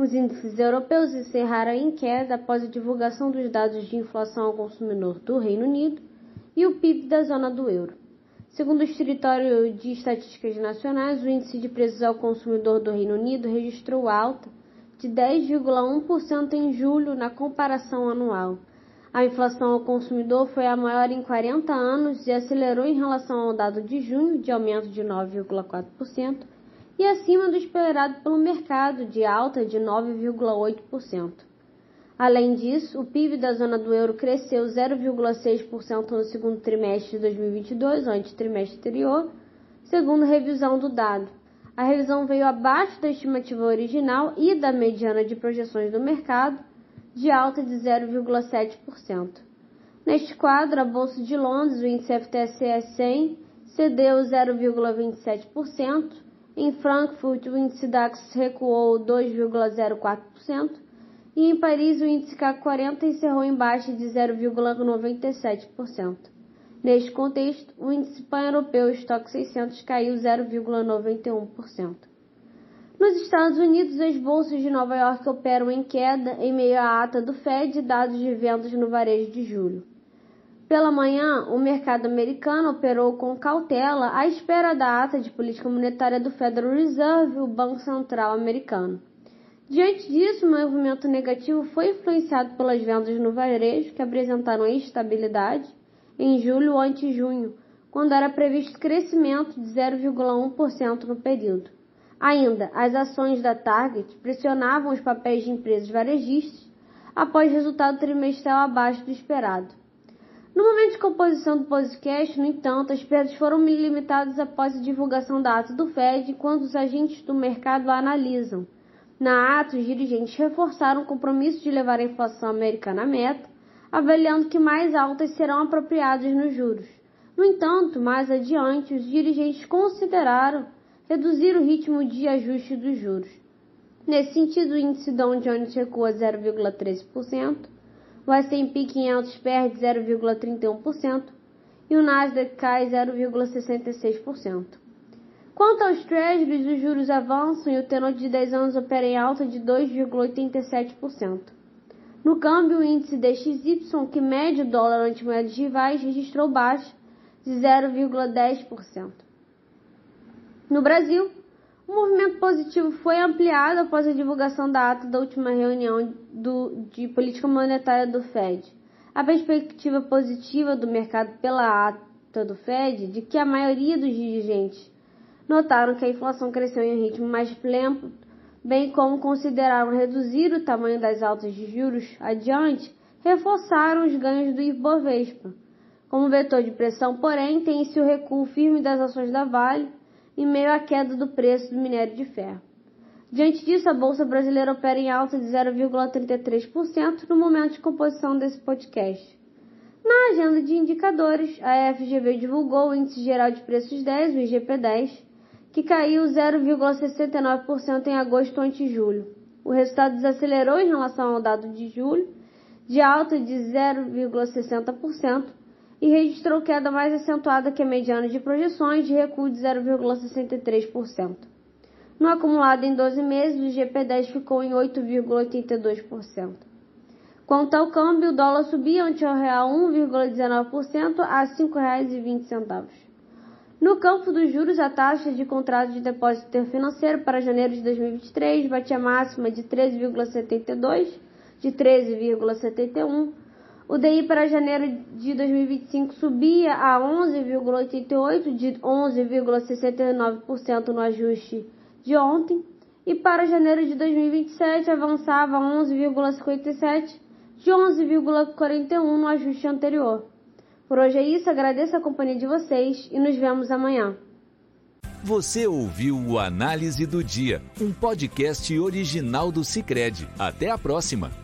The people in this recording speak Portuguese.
Os índices europeus encerraram em queda após a divulgação dos dados de inflação ao consumidor do Reino Unido e o PIB da zona do euro. Segundo o Escritório de Estatísticas Nacionais, o índice de preços ao consumidor do Reino Unido registrou alta de 10,1% em julho na comparação anual. A inflação ao consumidor foi a maior em 40 anos e acelerou em relação ao dado de junho, de aumento de 9,4% e acima do esperado pelo mercado, de alta de 9,8%. Além disso, o PIB da zona do euro cresceu 0,6% no segundo trimestre de 2022, ante trimestre anterior, segundo revisão do dado. A revisão veio abaixo da estimativa original e da mediana de projeções do mercado, de alta de 0,7%. Neste quadro, a Bolsa de Londres, o índice FTSE 100, cedeu 0,27%, em Frankfurt, o índice DAX recuou 2,04% e em Paris, o índice CAC 40 encerrou em baixa de 0,97%. Neste contexto, o índice pan-europeu Stock 600 caiu 0,91%. Nos Estados Unidos, as bolsas de Nova York operam em queda em meio à ata do Fed e dados de vendas no varejo de julho. Pela manhã, o mercado americano operou com cautela à espera da ata de política monetária do Federal Reserve, o Banco Central americano. Diante disso, o movimento negativo foi influenciado pelas vendas no varejo, que apresentaram estabilidade em julho ante junho, quando era previsto crescimento de 0,1% no período. Ainda, as ações da Target pressionavam os papéis de empresas varejistas após resultado trimestral abaixo do esperado. No momento de composição do podcast, no entanto, as perdas foram limitadas após a divulgação da ata do Fed, quando os agentes do mercado a analisam. Na ata, os dirigentes reforçaram o compromisso de levar a inflação americana à meta, avaliando que mais altas serão apropriadas nos juros. No entanto, mais adiante, os dirigentes consideraram reduzir o ritmo de ajuste dos juros. Nesse sentido, o índice Dow Jones recua 0,13%, o S&P 500 perde 0,31% e o Nasdaq cai 0,66%. Quanto aos Treasuries, os juros avançam e o tenor de 10 anos opera em alta de 2,87%. No câmbio, o índice DXY, que mede o dólar ante moedas rivais, registrou baixa de 0,10%. No Brasil, o movimento positivo foi ampliado após a divulgação da ata da última reunião do, de política monetária do Fed. A perspectiva positiva do mercado pela ata do Fed de que a maioria dos dirigentes notaram que a inflação cresceu em um ritmo mais lento, bem como consideraram reduzir o tamanho das altas de juros adiante, reforçaram os ganhos do Ibovespa. Como vetor de pressão, porém, tem-se o recuo firme das ações da Vale, em meio à queda do preço do minério de ferro. Diante disso, a Bolsa Brasileira opera em alta de 0,33% no momento de composição desse podcast. Na agenda de indicadores, a FGV divulgou o Índice Geral de Preços 10, o IGP-10, que caiu 0,69% em agosto ante julho. O resultado desacelerou em relação ao dado de julho, de alta de 0,60%, e registrou queda mais acentuada que a mediana de projeções, de recuo de 0,63%. No acumulado em 12 meses, o GP10 ficou em 8,82%. Quanto ao câmbio, o dólar subia ante o real 1,19% a R$ 5,20. No campo dos juros, a taxa de contrato de depósito financeiro para janeiro de 2023 batia máxima de 13,72, de 13,71 o DI para janeiro de 2025 subia a 11,88, de 11,69% no ajuste de ontem, e para janeiro de 2027 avançava a 11,57, de 11,41 no ajuste anterior. Por hoje é isso, agradeço a companhia de vocês e nos vemos amanhã. Você ouviu o Análise do Dia, um podcast original do Cicred. Até a próxima!